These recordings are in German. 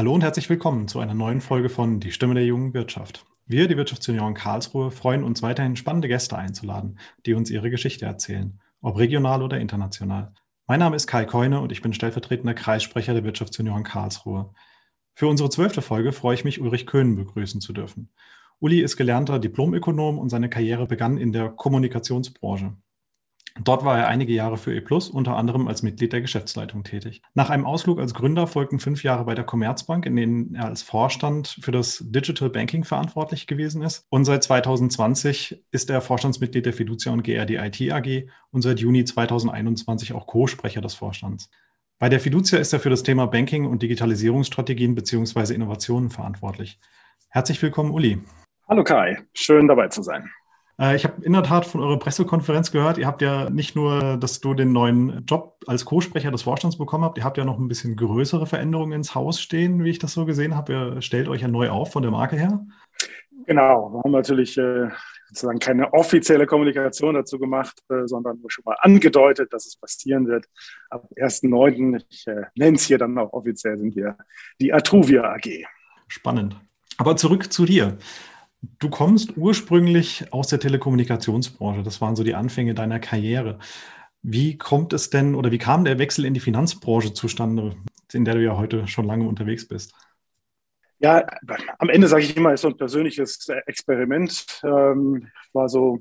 Hallo und herzlich willkommen zu einer neuen Folge von Die Stimme der jungen Wirtschaft. Wir, die Wirtschaftsunion Karlsruhe, freuen uns weiterhin spannende Gäste einzuladen, die uns ihre Geschichte erzählen, ob regional oder international. Mein Name ist Kai Keune und ich bin stellvertretender Kreissprecher der Wirtschaftsunion Karlsruhe. Für unsere zwölfte Folge freue ich mich, Ulrich Köhn begrüßen zu dürfen. Uli ist gelernter Diplomökonom und seine Karriere begann in der Kommunikationsbranche. Dort war er einige Jahre für E unter anderem als Mitglied der Geschäftsleitung tätig. Nach einem Ausflug als Gründer folgten fünf Jahre bei der Commerzbank, in denen er als Vorstand für das Digital Banking verantwortlich gewesen ist. Und seit 2020 ist er Vorstandsmitglied der Fiducia und GRD IT AG und seit Juni 2021 auch Co-Sprecher des Vorstands. Bei der Fiducia ist er für das Thema Banking und Digitalisierungsstrategien bzw. Innovationen verantwortlich. Herzlich willkommen, Uli. Hallo Kai, schön dabei zu sein. Äh, ich habe in der Tat von eurer Pressekonferenz gehört, ihr habt ja nicht nur, dass du den neuen Job als Co-Sprecher des Vorstands bekommen habt, ihr habt ja noch ein bisschen größere Veränderungen ins Haus stehen, wie ich das so gesehen habe. Ihr stellt euch ja neu auf von der Marke her. Genau, wir haben natürlich äh, sozusagen keine offizielle Kommunikation dazu gemacht, äh, sondern nur schon mal angedeutet, dass es passieren wird. Ab 1.9., ich nenne es hier dann auch offiziell, sind wir die Atruvia AG. Spannend. Aber zurück zu dir. Du kommst ursprünglich aus der Telekommunikationsbranche. Das waren so die Anfänge deiner Karriere. Wie kommt es denn oder wie kam der Wechsel in die Finanzbranche zustande, in der du ja heute schon lange unterwegs bist? Ja, am Ende sage ich immer, ist so ein persönliches Experiment. Ähm, war so,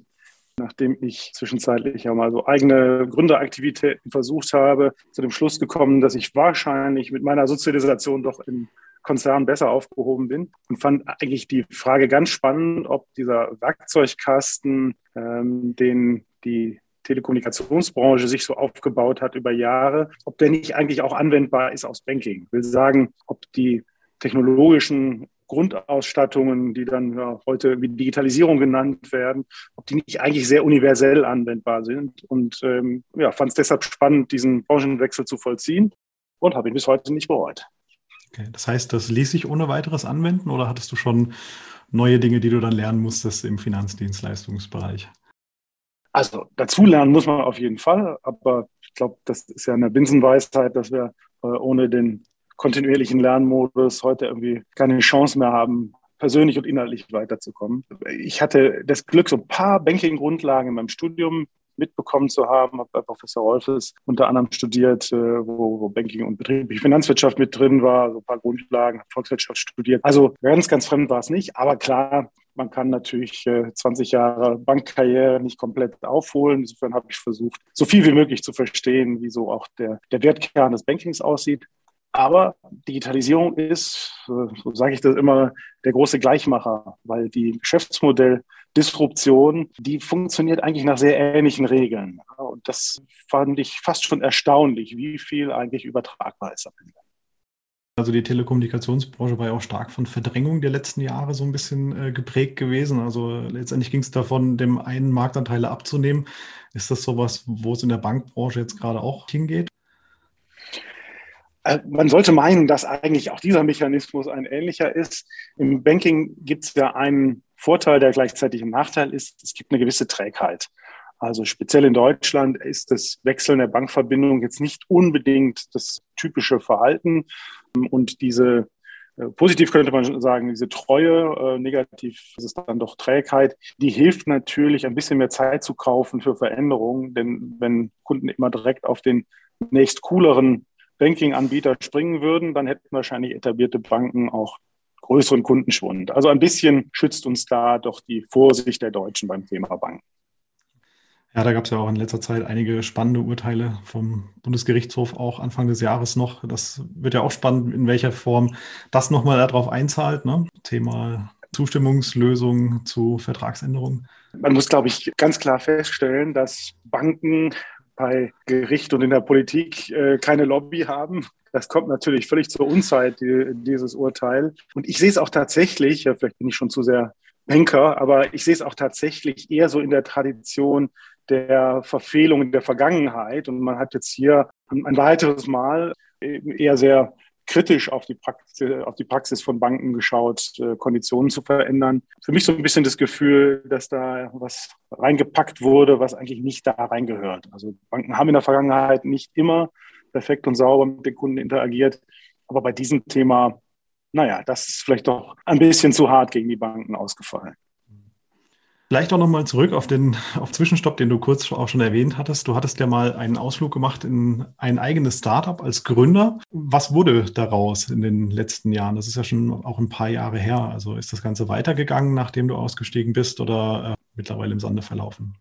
nachdem ich zwischenzeitlich ja mal so eigene Gründeraktivitäten versucht habe, zu dem Schluss gekommen, dass ich wahrscheinlich mit meiner Sozialisation doch in Konzern besser aufgehoben bin und fand eigentlich die Frage ganz spannend, ob dieser Werkzeugkasten, ähm, den die Telekommunikationsbranche sich so aufgebaut hat über Jahre, ob der nicht eigentlich auch anwendbar ist aus Banking. Ich will sagen, ob die technologischen Grundausstattungen, die dann ja, heute wie Digitalisierung genannt werden, ob die nicht eigentlich sehr universell anwendbar sind. Und ähm, ja, fand es deshalb spannend, diesen Branchenwechsel zu vollziehen und habe ihn bis heute nicht bereut. Okay, das heißt, das ließ sich ohne weiteres anwenden oder hattest du schon neue Dinge, die du dann lernen musstest im Finanzdienstleistungsbereich? Also dazulernen muss man auf jeden Fall, aber ich glaube, das ist ja eine Binsenweisheit, dass wir äh, ohne den kontinuierlichen Lernmodus heute irgendwie keine Chance mehr haben, persönlich und inhaltlich weiterzukommen. Ich hatte das Glück, so ein paar Banking-Grundlagen in meinem Studium mitbekommen zu haben. Habe bei Professor Rolfes unter anderem studiert, äh, wo, Banking und betriebliche Finanzwirtschaft mit drin war, so ein paar Grundlagen, Volkswirtschaft studiert. Also ganz, ganz fremd war es nicht. Aber klar, man kann natürlich 20 äh, Jahre Bankkarriere nicht komplett aufholen. Insofern habe ich versucht, so viel wie möglich zu verstehen, wie so auch der, der Wertkern des Bankings aussieht. Aber Digitalisierung ist, äh, so sage ich das immer, der große Gleichmacher, weil die Geschäftsmodell Disruption, die funktioniert eigentlich nach sehr ähnlichen Regeln. Und das fand ich fast schon erstaunlich, wie viel eigentlich übertragbar ist am Ende. Also die Telekommunikationsbranche war ja auch stark von Verdrängung der letzten Jahre so ein bisschen äh, geprägt gewesen. Also letztendlich ging es davon, dem einen Marktanteile abzunehmen. Ist das sowas, wo es in der Bankbranche jetzt gerade auch hingeht? Äh, man sollte meinen, dass eigentlich auch dieser Mechanismus ein ähnlicher ist. Im Banking gibt es ja einen Vorteil, der gleichzeitig ein Nachteil ist. Es gibt eine gewisse Trägheit. Also speziell in Deutschland ist das Wechseln der Bankverbindung jetzt nicht unbedingt das typische Verhalten. Und diese, äh, positiv könnte man sagen, diese Treue, äh, negativ ist es dann doch Trägheit, die hilft natürlich, ein bisschen mehr Zeit zu kaufen für Veränderungen. Denn wenn Kunden immer direkt auf den nächst cooleren Banking-Anbieter springen würden, dann hätten wahrscheinlich etablierte Banken auch größeren Kundenschwund. Also ein bisschen schützt uns da doch die Vorsicht der Deutschen beim Thema Banken. Ja, da gab es ja auch in letzter Zeit einige spannende Urteile vom Bundesgerichtshof, auch Anfang des Jahres noch. Das wird ja auch spannend, in welcher Form das nochmal darauf einzahlt. Ne? Thema Zustimmungslösung zu Vertragsänderungen. Man muss, glaube ich, ganz klar feststellen, dass Banken bei Gericht und in der Politik äh, keine Lobby haben. Das kommt natürlich völlig zur Unzeit, die, dieses Urteil. Und ich sehe es auch tatsächlich, ja, vielleicht bin ich schon zu sehr Banker, aber ich sehe es auch tatsächlich eher so in der Tradition der Verfehlung der Vergangenheit. Und man hat jetzt hier ein weiteres Mal eher sehr kritisch auf die, Praxis, auf die Praxis von Banken geschaut, äh, Konditionen zu verändern. Für mich so ein bisschen das Gefühl, dass da was reingepackt wurde, was eigentlich nicht da reingehört. Also Banken haben in der Vergangenheit nicht immer perfekt und sauber mit den Kunden interagiert. Aber bei diesem Thema, naja, das ist vielleicht doch ein bisschen zu hart gegen die Banken ausgefallen. Vielleicht auch nochmal zurück auf den auf Zwischenstopp, den du kurz auch schon erwähnt hattest. Du hattest ja mal einen Ausflug gemacht in ein eigenes Startup als Gründer. Was wurde daraus in den letzten Jahren? Das ist ja schon auch ein paar Jahre her. Also ist das Ganze weitergegangen, nachdem du ausgestiegen bist oder äh, mittlerweile im Sande verlaufen?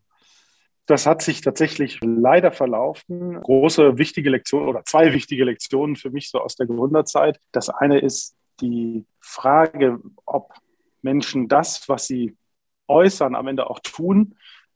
Das hat sich tatsächlich leider verlaufen. Große, wichtige Lektionen oder zwei wichtige Lektionen für mich so aus der Gründerzeit. Das eine ist die Frage, ob Menschen das, was sie äußern, am Ende auch tun.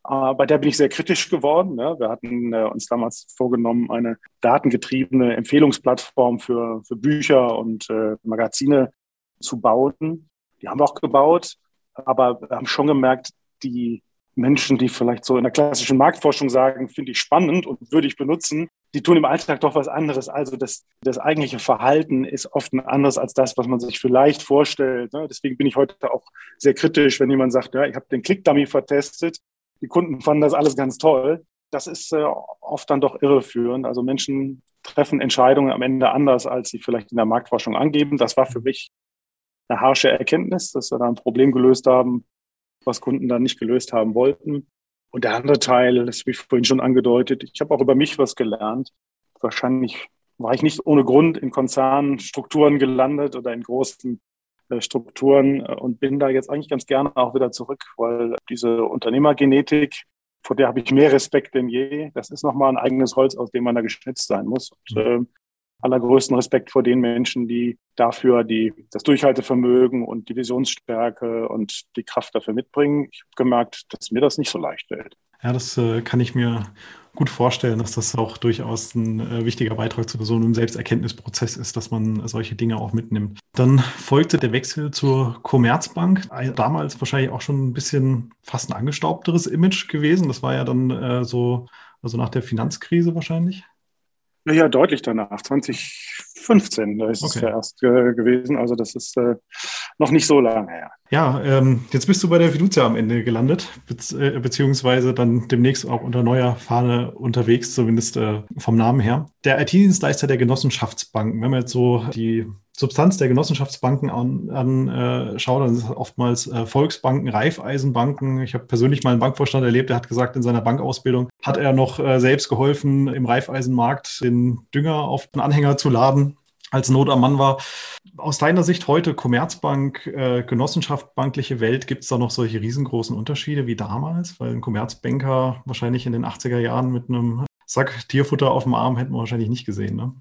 Äh, bei der bin ich sehr kritisch geworden. Ne? Wir hatten äh, uns damals vorgenommen, eine datengetriebene Empfehlungsplattform für, für Bücher und äh, Magazine zu bauen. Die haben wir auch gebaut, aber wir haben schon gemerkt, die Menschen, die vielleicht so in der klassischen Marktforschung sagen, finde ich spannend und würde ich benutzen, die tun im Alltag doch was anderes. Also das, das eigentliche Verhalten ist oft ein anderes als das, was man sich vielleicht vorstellt. Ne? Deswegen bin ich heute auch sehr kritisch, wenn jemand sagt, ja, ich habe den Click-Dummy vertestet, die Kunden fanden das alles ganz toll. Das ist äh, oft dann doch irreführend. Also Menschen treffen Entscheidungen am Ende anders, als sie vielleicht in der Marktforschung angeben. Das war für mich eine harsche Erkenntnis, dass wir da ein Problem gelöst haben, was Kunden dann nicht gelöst haben wollten. Und der andere Teil, das habe ich vorhin schon angedeutet, ich habe auch über mich was gelernt. Wahrscheinlich war ich nicht ohne Grund in Konzernstrukturen gelandet oder in großen äh, Strukturen äh, und bin da jetzt eigentlich ganz gerne auch wieder zurück, weil diese Unternehmergenetik, vor der habe ich mehr Respekt denn je. Das ist nochmal ein eigenes Holz, aus dem man da geschnitzt sein muss. Und, äh, allergrößten Respekt vor den Menschen, die dafür die, das Durchhaltevermögen und die Visionsstärke und die Kraft dafür mitbringen. Ich habe gemerkt, dass mir das nicht so leicht fällt. Ja, das äh, kann ich mir gut vorstellen, dass das auch durchaus ein äh, wichtiger Beitrag zu so einem Selbsterkenntnisprozess ist, dass man solche Dinge auch mitnimmt. Dann folgte der Wechsel zur Commerzbank. Damals wahrscheinlich auch schon ein bisschen fast ein angestaubteres Image gewesen. Das war ja dann äh, so, also nach der Finanzkrise wahrscheinlich. Ja, deutlich danach. 2015, da ist okay. es ja erst äh, gewesen. Also das ist äh, noch nicht so lange her. Ja, ähm, jetzt bist du bei der Fiducia am Ende gelandet, be äh, beziehungsweise dann demnächst auch unter neuer Fahne unterwegs, zumindest äh, vom Namen her. Der IT-Dienstleister der Genossenschaftsbanken, wenn man jetzt so die Substanz der Genossenschaftsbanken anschaut, an, äh, dann sind es oftmals äh, Volksbanken, Raiffeisenbanken. Ich habe persönlich mal einen Bankvorstand erlebt, der hat gesagt, in seiner Bankausbildung hat er noch äh, selbst geholfen, im Raiffeisenmarkt den Dünger auf den Anhänger zu laden, als Not am Mann war. Aus deiner Sicht heute Commerzbank, äh, Genossenschaft, bankliche Welt, gibt es da noch solche riesengroßen Unterschiede wie damals? Weil ein Commerzbanker wahrscheinlich in den 80er Jahren mit einem Sack Tierfutter auf dem Arm hätten wir wahrscheinlich nicht gesehen. Ne?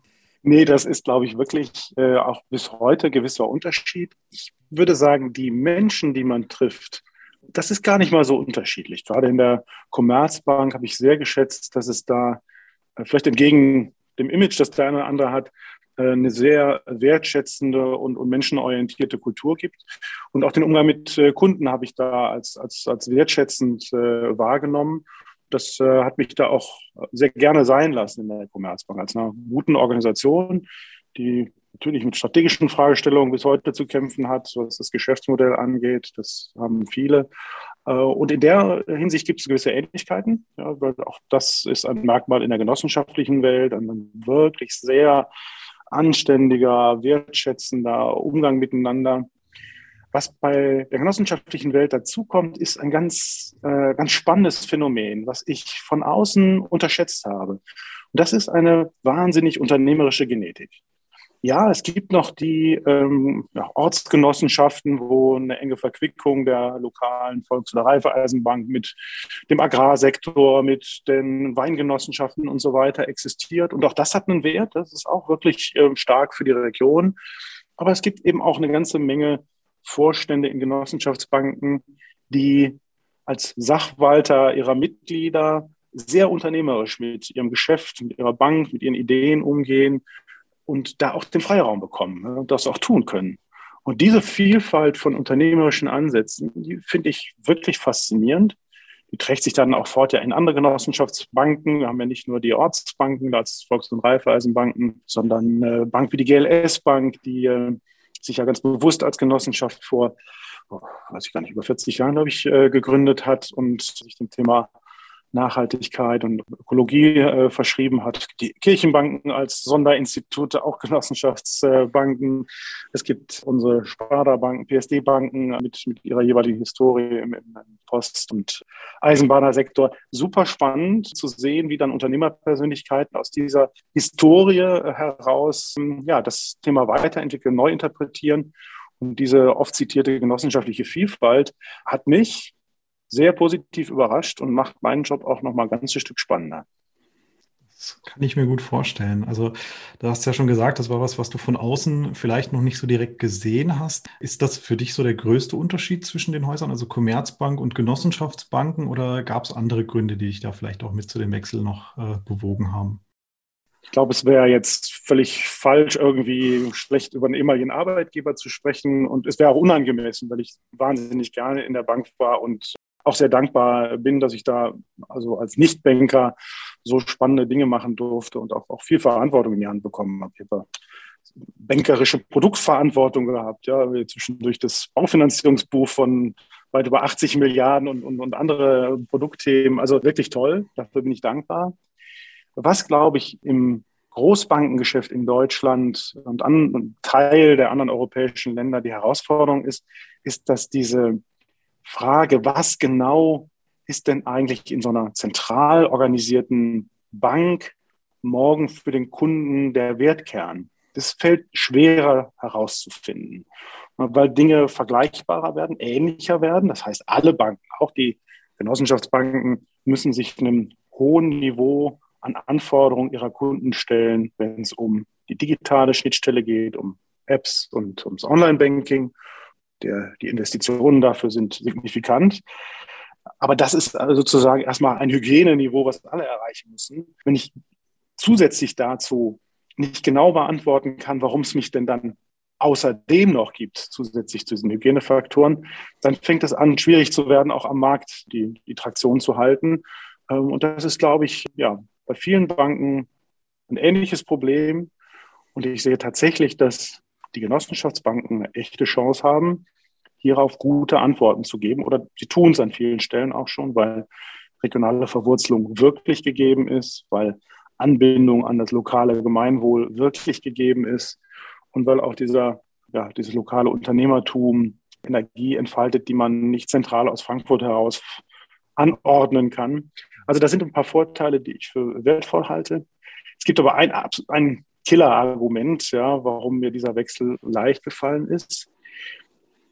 Nee, das ist, glaube ich, wirklich äh, auch bis heute gewisser Unterschied. Ich würde sagen, die Menschen, die man trifft, das ist gar nicht mal so unterschiedlich. Gerade in der Commerzbank habe ich sehr geschätzt, dass es da äh, vielleicht entgegen dem Image, das der eine oder andere hat, äh, eine sehr wertschätzende und, und, menschenorientierte Kultur gibt. Und auch den Umgang mit äh, Kunden habe ich da als, als, als wertschätzend äh, wahrgenommen das äh, hat mich da auch sehr gerne sein lassen in der Commerzbank als einer guten Organisation, die natürlich mit strategischen Fragestellungen bis heute zu kämpfen hat, was das Geschäftsmodell angeht. Das haben viele. Äh, und in der Hinsicht gibt es gewisse Ähnlichkeiten, ja, weil auch das ist ein Merkmal in der genossenschaftlichen Welt, ein wirklich sehr anständiger, wertschätzender Umgang miteinander. Was bei der genossenschaftlichen Welt dazukommt, ist ein ganz, äh, ganz spannendes Phänomen, was ich von außen unterschätzt habe. Und das ist eine wahnsinnig unternehmerische Genetik. Ja, es gibt noch die ähm, Ortsgenossenschaften, wo eine enge Verquickung der lokalen Volks- oder Reifeisenbank mit dem Agrarsektor, mit den Weingenossenschaften und so weiter existiert. Und auch das hat einen Wert. Das ist auch wirklich äh, stark für die Region. Aber es gibt eben auch eine ganze Menge Vorstände in Genossenschaftsbanken, die als Sachwalter ihrer Mitglieder sehr unternehmerisch mit ihrem Geschäft, mit ihrer Bank, mit ihren Ideen umgehen, und da auch den Freiraum bekommen ne, und das auch tun können. Und diese Vielfalt von unternehmerischen Ansätzen, die finde ich wirklich faszinierend. Die trägt sich dann auch fort ja in andere Genossenschaftsbanken. Wir haben ja nicht nur die Ortsbanken, als Volks- und Raiffeisenbanken, sondern äh, Bank wie die GLS Bank, die äh, sich ja ganz bewusst als Genossenschaft vor, oh, weiß ich gar nicht, über 40 Jahren, glaube ich, äh, gegründet hat und sich dem Thema Nachhaltigkeit und Ökologie äh, verschrieben hat. Die Kirchenbanken als Sonderinstitute, auch Genossenschaftsbanken. Es gibt unsere Sparda-Banken, PSD-Banken mit, mit ihrer jeweiligen Historie im, im Post- und Eisenbahnersektor. Super spannend zu sehen, wie dann Unternehmerpersönlichkeiten aus dieser Historie heraus ja, das Thema weiterentwickeln, neu interpretieren. Und diese oft zitierte genossenschaftliche Vielfalt hat mich sehr positiv überrascht und macht meinen Job auch noch mal ein ganzes Stück spannender. Das kann ich mir gut vorstellen. Also, du hast ja schon gesagt, das war was, was du von außen vielleicht noch nicht so direkt gesehen hast. Ist das für dich so der größte Unterschied zwischen den Häusern, also Commerzbank und Genossenschaftsbanken, oder gab es andere Gründe, die dich da vielleicht auch mit zu dem Wechsel noch äh, bewogen haben? Ich glaube, es wäre jetzt völlig falsch, irgendwie schlecht über einen ehemaligen Arbeitgeber zu sprechen. Und es wäre auch unangemessen, weil ich wahnsinnig gerne in der Bank war und auch sehr dankbar bin, dass ich da also als Nichtbanker so spannende Dinge machen durfte und auch, auch viel Verantwortung in die Hand bekommen habe. Ich habe bankerische Produktverantwortung gehabt, ja, zwischendurch das Baufinanzierungsbuch von weit über 80 Milliarden und, und, und andere Produktthemen. Also wirklich toll, dafür bin ich dankbar. Was, glaube ich, im Großbankengeschäft in Deutschland und an, Teil der anderen europäischen Länder die Herausforderung ist, ist, dass diese Frage, was genau ist denn eigentlich in so einer zentral organisierten Bank morgen für den Kunden der Wertkern? Das fällt schwerer herauszufinden, weil Dinge vergleichbarer werden, ähnlicher werden. Das heißt, alle Banken, auch die Genossenschaftsbanken, müssen sich einem hohen Niveau an Anforderungen ihrer Kunden stellen, wenn es um die digitale Schnittstelle geht, um Apps und ums Online-Banking der, die Investitionen dafür sind signifikant. Aber das ist sozusagen erstmal ein Hygieneniveau, was alle erreichen müssen. Wenn ich zusätzlich dazu nicht genau beantworten kann, warum es mich denn dann außerdem noch gibt, zusätzlich zu diesen Hygienefaktoren, dann fängt es an, schwierig zu werden, auch am Markt die, die Traktion zu halten. Ähm, und das ist, glaube ich, ja, bei vielen Banken ein ähnliches Problem. Und ich sehe tatsächlich, dass die Genossenschaftsbanken eine echte Chance haben, hierauf gute Antworten zu geben. Oder sie tun es an vielen Stellen auch schon, weil regionale Verwurzelung wirklich gegeben ist, weil Anbindung an das lokale Gemeinwohl wirklich gegeben ist und weil auch dieser, ja, dieses lokale Unternehmertum Energie entfaltet, die man nicht zentral aus Frankfurt heraus anordnen kann. Also das sind ein paar Vorteile, die ich für wertvoll halte. Es gibt aber ein, ein Killer-Argument, ja, warum mir dieser Wechsel leicht gefallen ist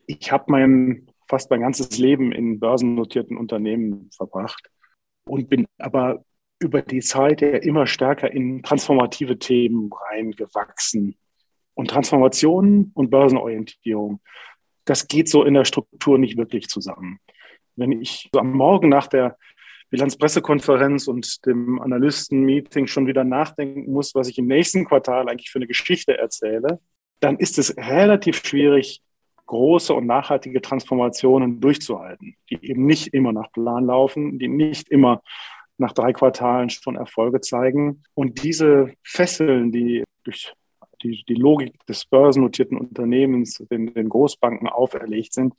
ich habe mein fast mein ganzes Leben in börsennotierten Unternehmen verbracht und bin aber über die Zeit ja immer stärker in transformative Themen reingewachsen. Und Transformation und Börsenorientierung, das geht so in der Struktur nicht wirklich zusammen. Wenn ich so am Morgen nach der Bilanzpressekonferenz und dem Analystenmeeting schon wieder nachdenken muss, was ich im nächsten Quartal eigentlich für eine Geschichte erzähle, dann ist es relativ schwierig, große und nachhaltige Transformationen durchzuhalten, die eben nicht immer nach Plan laufen, die nicht immer nach drei Quartalen schon Erfolge zeigen. Und diese Fesseln, die durch die, die Logik des börsennotierten Unternehmens den, den Großbanken auferlegt sind,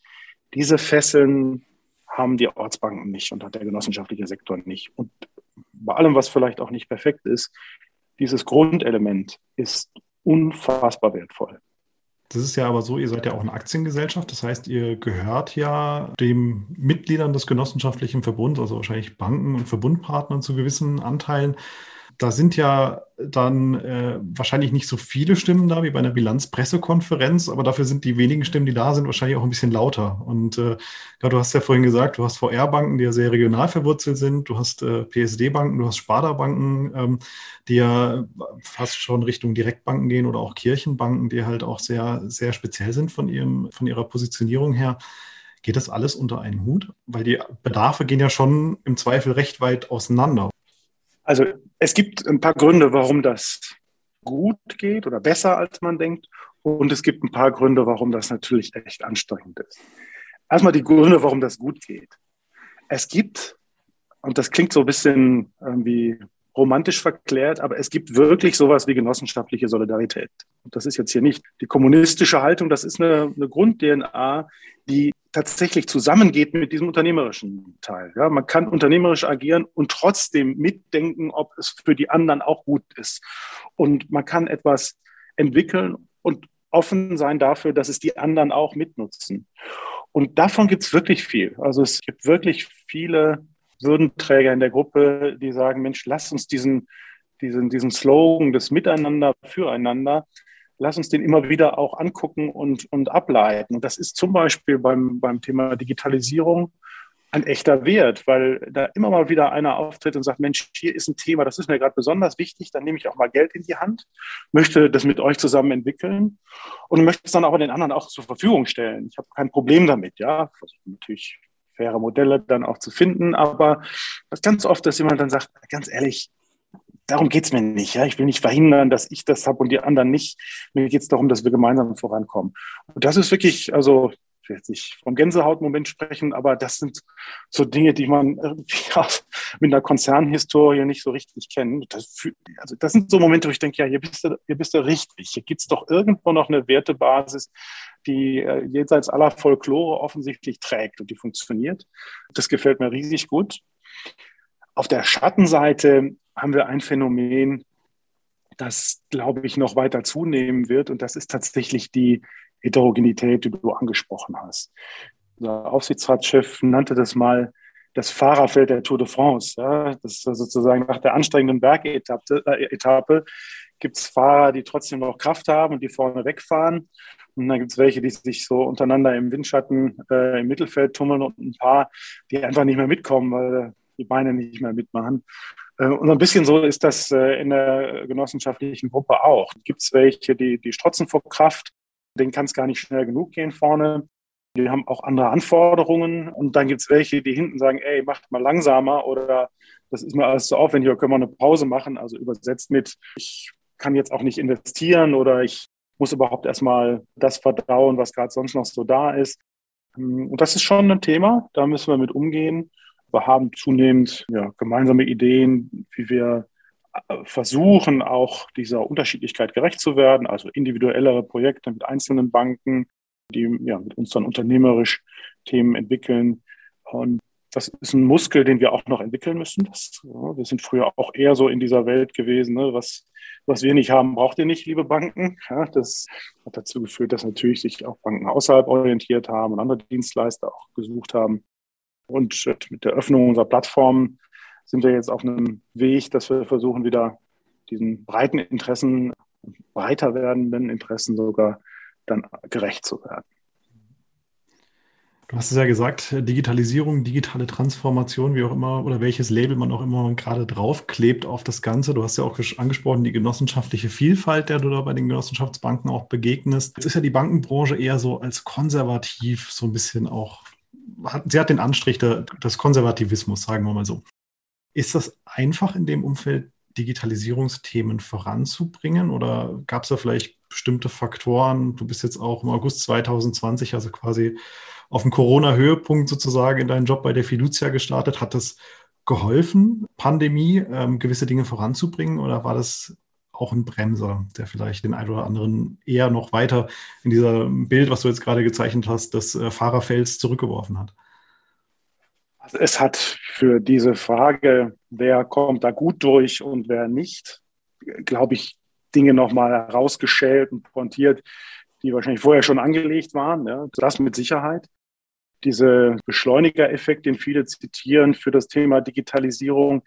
diese Fesseln haben die Ortsbanken nicht und hat der genossenschaftliche Sektor nicht. Und bei allem, was vielleicht auch nicht perfekt ist, dieses Grundelement ist unfassbar wertvoll. Das ist ja aber so, ihr seid ja auch eine Aktiengesellschaft. Das heißt, ihr gehört ja den Mitgliedern des genossenschaftlichen Verbunds, also wahrscheinlich Banken und Verbundpartnern zu gewissen Anteilen da sind ja dann äh, wahrscheinlich nicht so viele Stimmen da wie bei einer Bilanzpressekonferenz, aber dafür sind die wenigen Stimmen, die da sind, wahrscheinlich auch ein bisschen lauter. Und äh, ja, du hast ja vorhin gesagt, du hast VR-Banken, die ja sehr regional verwurzelt sind, du hast äh, PSD-Banken, du hast Sparda-Banken, ähm, die ja fast schon Richtung Direktbanken gehen oder auch Kirchenbanken, die halt auch sehr, sehr speziell sind von, ihrem, von ihrer Positionierung her. Geht das alles unter einen Hut? Weil die Bedarfe gehen ja schon im Zweifel recht weit auseinander. Also es gibt ein paar Gründe, warum das gut geht oder besser als man denkt. Und es gibt ein paar Gründe, warum das natürlich echt anstrengend ist. Erstmal die Gründe, warum das gut geht. Es gibt, und das klingt so ein bisschen irgendwie romantisch verklärt, aber es gibt wirklich sowas wie genossenschaftliche Solidarität. Und das ist jetzt hier nicht die kommunistische Haltung, das ist eine, eine Grund-DNA, die tatsächlich zusammengeht mit diesem unternehmerischen Teil. Ja, man kann unternehmerisch agieren und trotzdem mitdenken, ob es für die anderen auch gut ist. Und man kann etwas entwickeln und offen sein dafür, dass es die anderen auch mitnutzen. Und davon gibt es wirklich viel. Also es gibt wirklich viele Würdenträger in der Gruppe, die sagen, Mensch, lass uns diesen, diesen, diesen Slogan des Miteinander, Füreinander, lass uns den immer wieder auch angucken und, und ableiten. Und das ist zum Beispiel beim, beim Thema Digitalisierung ein echter Wert, weil da immer mal wieder einer auftritt und sagt, Mensch, hier ist ein Thema, das ist mir gerade besonders wichtig, dann nehme ich auch mal Geld in die Hand, möchte das mit euch zusammen entwickeln und möchte es dann aber den anderen auch zur Verfügung stellen. Ich habe kein Problem damit, ja, versuche natürlich faire Modelle dann auch zu finden. Aber das ganz oft, dass jemand dann sagt, ganz ehrlich, darum geht es mir nicht. Ja? Ich will nicht verhindern, dass ich das habe und die anderen nicht. Mir geht es darum, dass wir gemeinsam vorankommen. Und das ist wirklich, also ich will jetzt nicht vom Gänsehautmoment sprechen, aber das sind so Dinge, die man ja, mit einer Konzernhistorie nicht so richtig kennt. Das, also das sind so Momente, wo ich denke, ja, hier bist du, hier bist du richtig. Hier gibt es doch irgendwo noch eine Wertebasis, die äh, jenseits aller Folklore offensichtlich trägt und die funktioniert. Das gefällt mir riesig gut. Auf der Schattenseite haben wir ein Phänomen, das, glaube ich, noch weiter zunehmen wird. Und das ist tatsächlich die Heterogenität, die du angesprochen hast. Der Aufsichtsratschef nannte das mal das Fahrerfeld der Tour de France. Ja, das ist sozusagen nach der anstrengenden Bergetappe äh, gibt es Fahrer, die trotzdem noch Kraft haben und die vorne wegfahren. Und dann gibt es welche, die sich so untereinander im Windschatten äh, im Mittelfeld tummeln und ein paar, die einfach nicht mehr mitkommen, weil die Beine nicht mehr mitmachen. Äh, und ein bisschen so ist das äh, in der genossenschaftlichen Gruppe auch. Gibt es welche, die, die strotzen vor Kraft, denen kann es gar nicht schnell genug gehen vorne. Die haben auch andere Anforderungen. Und dann gibt es welche, die hinten sagen, ey, macht mal langsamer oder das ist mir alles zu aufwendig, oder können wir eine Pause machen. Also übersetzt mit, ich kann jetzt auch nicht investieren oder ich muss überhaupt erstmal das verdauen, was gerade sonst noch so da ist. Und das ist schon ein Thema, da müssen wir mit umgehen. Wir haben zunehmend ja, gemeinsame Ideen, wie wir äh, versuchen, auch dieser Unterschiedlichkeit gerecht zu werden, also individuellere Projekte mit einzelnen Banken, die ja, mit uns dann unternehmerisch Themen entwickeln. Und das ist ein Muskel, den wir auch noch entwickeln müssen. Das, ja, wir sind früher auch eher so in dieser Welt gewesen, ne? was, was wir nicht haben, braucht ihr nicht, liebe Banken. Ja, das hat dazu geführt, dass natürlich sich auch Banken außerhalb orientiert haben und andere Dienstleister auch gesucht haben. Und mit der Öffnung unserer Plattform sind wir jetzt auf einem Weg, dass wir versuchen, wieder diesen breiten Interessen, breiter werdenden Interessen sogar dann gerecht zu werden. Du hast es ja gesagt, Digitalisierung, digitale Transformation, wie auch immer, oder welches Label man auch immer gerade draufklebt auf das Ganze. Du hast ja auch angesprochen, die genossenschaftliche Vielfalt, der du da bei den Genossenschaftsbanken auch begegnest. Jetzt ist ja die Bankenbranche eher so als konservativ so ein bisschen auch, hat, sie hat den Anstrich der, des Konservativismus, sagen wir mal so. Ist das einfach in dem Umfeld, Digitalisierungsthemen voranzubringen oder gab es da vielleicht bestimmte Faktoren? Du bist jetzt auch im August 2020, also quasi auf dem Corona-Höhepunkt sozusagen in deinen Job bei der Fiducia gestartet. Hat das geholfen, Pandemie, ähm, gewisse Dinge voranzubringen oder war das auch ein Bremser, der vielleicht den einen oder anderen eher noch weiter in diesem Bild, was du jetzt gerade gezeichnet hast, des äh, Fahrerfelds zurückgeworfen hat? Also es hat für diese Frage, wer kommt da gut durch und wer nicht, glaube ich, Dinge nochmal herausgeschält und pointiert, die wahrscheinlich vorher schon angelegt waren. Ja, das mit Sicherheit diese Beschleunigereffekt, den viele zitieren für das Thema Digitalisierung,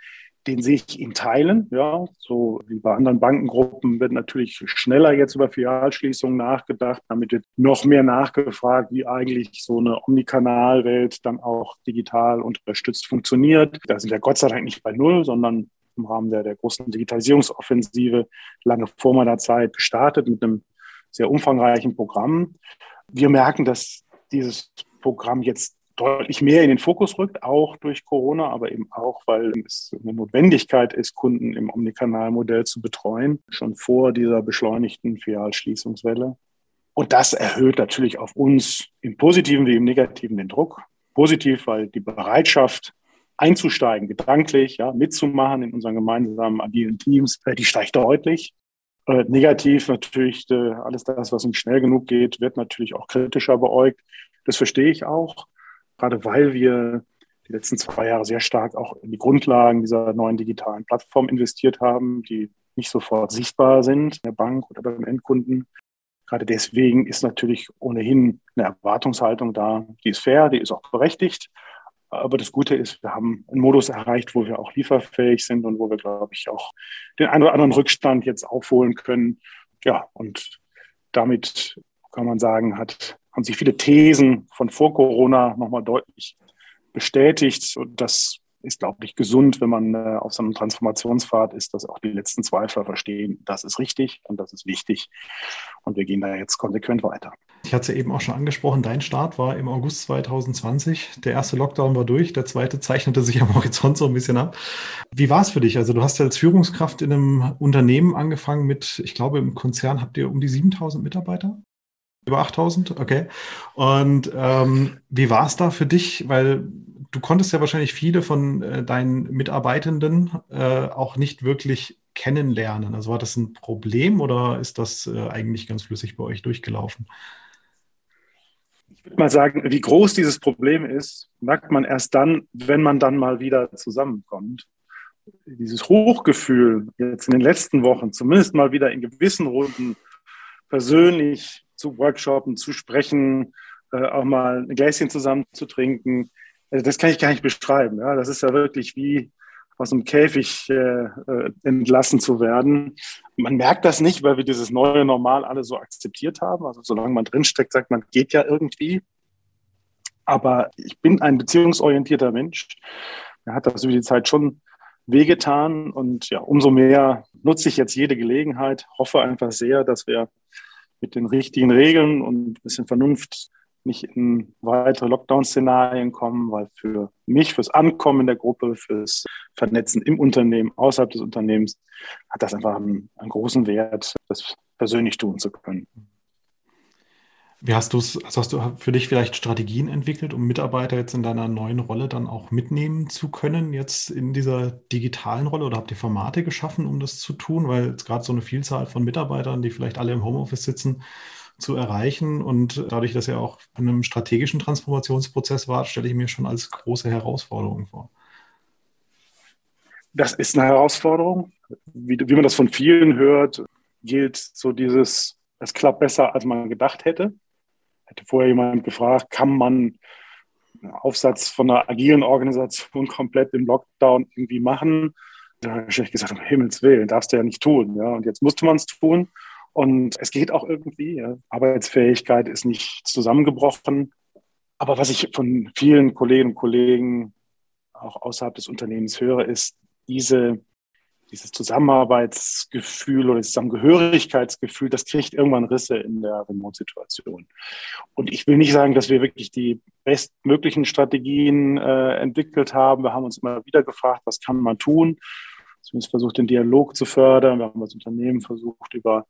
den sehe ich in Teilen. Ja, so wie bei anderen Bankengruppen wird natürlich schneller jetzt über Filialschließungen nachgedacht. Damit wird noch mehr nachgefragt, wie eigentlich so eine Omnikanalwelt dann auch digital unterstützt funktioniert. Da sind wir Gott sei Dank nicht bei Null, sondern im Rahmen der, der großen Digitalisierungsoffensive lange vor meiner Zeit gestartet mit einem sehr umfangreichen Programm. Wir merken, dass dieses Programm jetzt deutlich mehr in den Fokus rückt, auch durch Corona, aber eben auch, weil es eine Notwendigkeit ist, Kunden im Omnikanalmodell zu betreuen, schon vor dieser beschleunigten Filialschließungswelle. Und das erhöht natürlich auf uns im Positiven wie im Negativen den Druck. Positiv, weil die Bereitschaft einzusteigen, gedanklich, ja, mitzumachen in unseren gemeinsamen agilen Teams, äh, die steigt deutlich. Äh, negativ natürlich äh, alles das, was nicht schnell genug geht, wird natürlich auch kritischer beäugt. Das verstehe ich auch gerade weil wir die letzten zwei Jahre sehr stark auch in die Grundlagen dieser neuen digitalen Plattform investiert haben, die nicht sofort sichtbar sind in der Bank oder beim Endkunden. Gerade deswegen ist natürlich ohnehin eine Erwartungshaltung da, die ist fair, die ist auch berechtigt. Aber das Gute ist, wir haben einen Modus erreicht, wo wir auch lieferfähig sind und wo wir, glaube ich, auch den einen oder anderen Rückstand jetzt aufholen können. Ja, und damit kann man sagen, hat haben sich viele Thesen von vor Corona nochmal deutlich bestätigt. Und das ist, glaube ich, gesund, wenn man äh, auf so einem Transformationspfad ist, dass auch die letzten Zweifler verstehen, das ist richtig und das ist wichtig. Und wir gehen da jetzt konsequent weiter. Ich hatte es ja eben auch schon angesprochen, dein Start war im August 2020. Der erste Lockdown war durch, der zweite zeichnete sich am Horizont so ein bisschen ab. Wie war es für dich? Also du hast ja als Führungskraft in einem Unternehmen angefangen mit, ich glaube, im Konzern habt ihr um die 7000 Mitarbeiter? Über 8000, okay. Und ähm, wie war es da für dich? Weil du konntest ja wahrscheinlich viele von äh, deinen Mitarbeitenden äh, auch nicht wirklich kennenlernen. Also war das ein Problem oder ist das äh, eigentlich ganz flüssig bei euch durchgelaufen? Ich würde mal sagen, wie groß dieses Problem ist, merkt man erst dann, wenn man dann mal wieder zusammenkommt. Dieses Hochgefühl jetzt in den letzten Wochen, zumindest mal wieder in gewissen Runden persönlich zu workshopen, zu sprechen, äh, auch mal ein Gläschen zusammen zu trinken. Also das kann ich gar nicht beschreiben. Ja? Das ist ja wirklich wie aus einem Käfig äh, äh, entlassen zu werden. Man merkt das nicht, weil wir dieses neue Normal alle so akzeptiert haben. Also solange man drinsteckt, sagt man, geht ja irgendwie. Aber ich bin ein beziehungsorientierter Mensch. Er hat das über die Zeit schon wehgetan. Und ja, umso mehr nutze ich jetzt jede Gelegenheit, hoffe einfach sehr, dass wir mit den richtigen Regeln und ein bisschen Vernunft nicht in weitere Lockdown-Szenarien kommen, weil für mich, fürs Ankommen in der Gruppe, fürs Vernetzen im Unternehmen, außerhalb des Unternehmens, hat das einfach einen, einen großen Wert, das persönlich tun zu können. Wie hast du also hast du für dich vielleicht Strategien entwickelt, um Mitarbeiter jetzt in deiner neuen Rolle dann auch mitnehmen zu können, jetzt in dieser digitalen Rolle? Oder habt ihr Formate geschaffen, um das zu tun? Weil jetzt gerade so eine Vielzahl von Mitarbeitern, die vielleicht alle im Homeoffice sitzen, zu erreichen und dadurch, dass ihr auch in einem strategischen Transformationsprozess wart, stelle ich mir schon als große Herausforderung vor. Das ist eine Herausforderung. Wie, wie man das von vielen hört, gilt so dieses, es klappt besser, als man gedacht hätte hätte vorher jemand gefragt, kann man einen Aufsatz von einer agilen Organisation komplett im Lockdown irgendwie machen? Da habe ich gesagt, um Himmels Willen, darfst du ja nicht tun. Ja? Und jetzt musste man es tun. Und es geht auch irgendwie. Ja? Arbeitsfähigkeit ist nicht zusammengebrochen. Aber was ich von vielen Kolleginnen und Kollegen auch außerhalb des Unternehmens höre, ist diese dieses Zusammenarbeitsgefühl oder das Zusammengehörigkeitsgefühl, das kriegt irgendwann Risse in der Remote-Situation. Und ich will nicht sagen, dass wir wirklich die bestmöglichen Strategien äh, entwickelt haben. Wir haben uns immer wieder gefragt, was kann man tun? Zumindest versucht, den Dialog zu fördern. Wir haben als Unternehmen versucht, über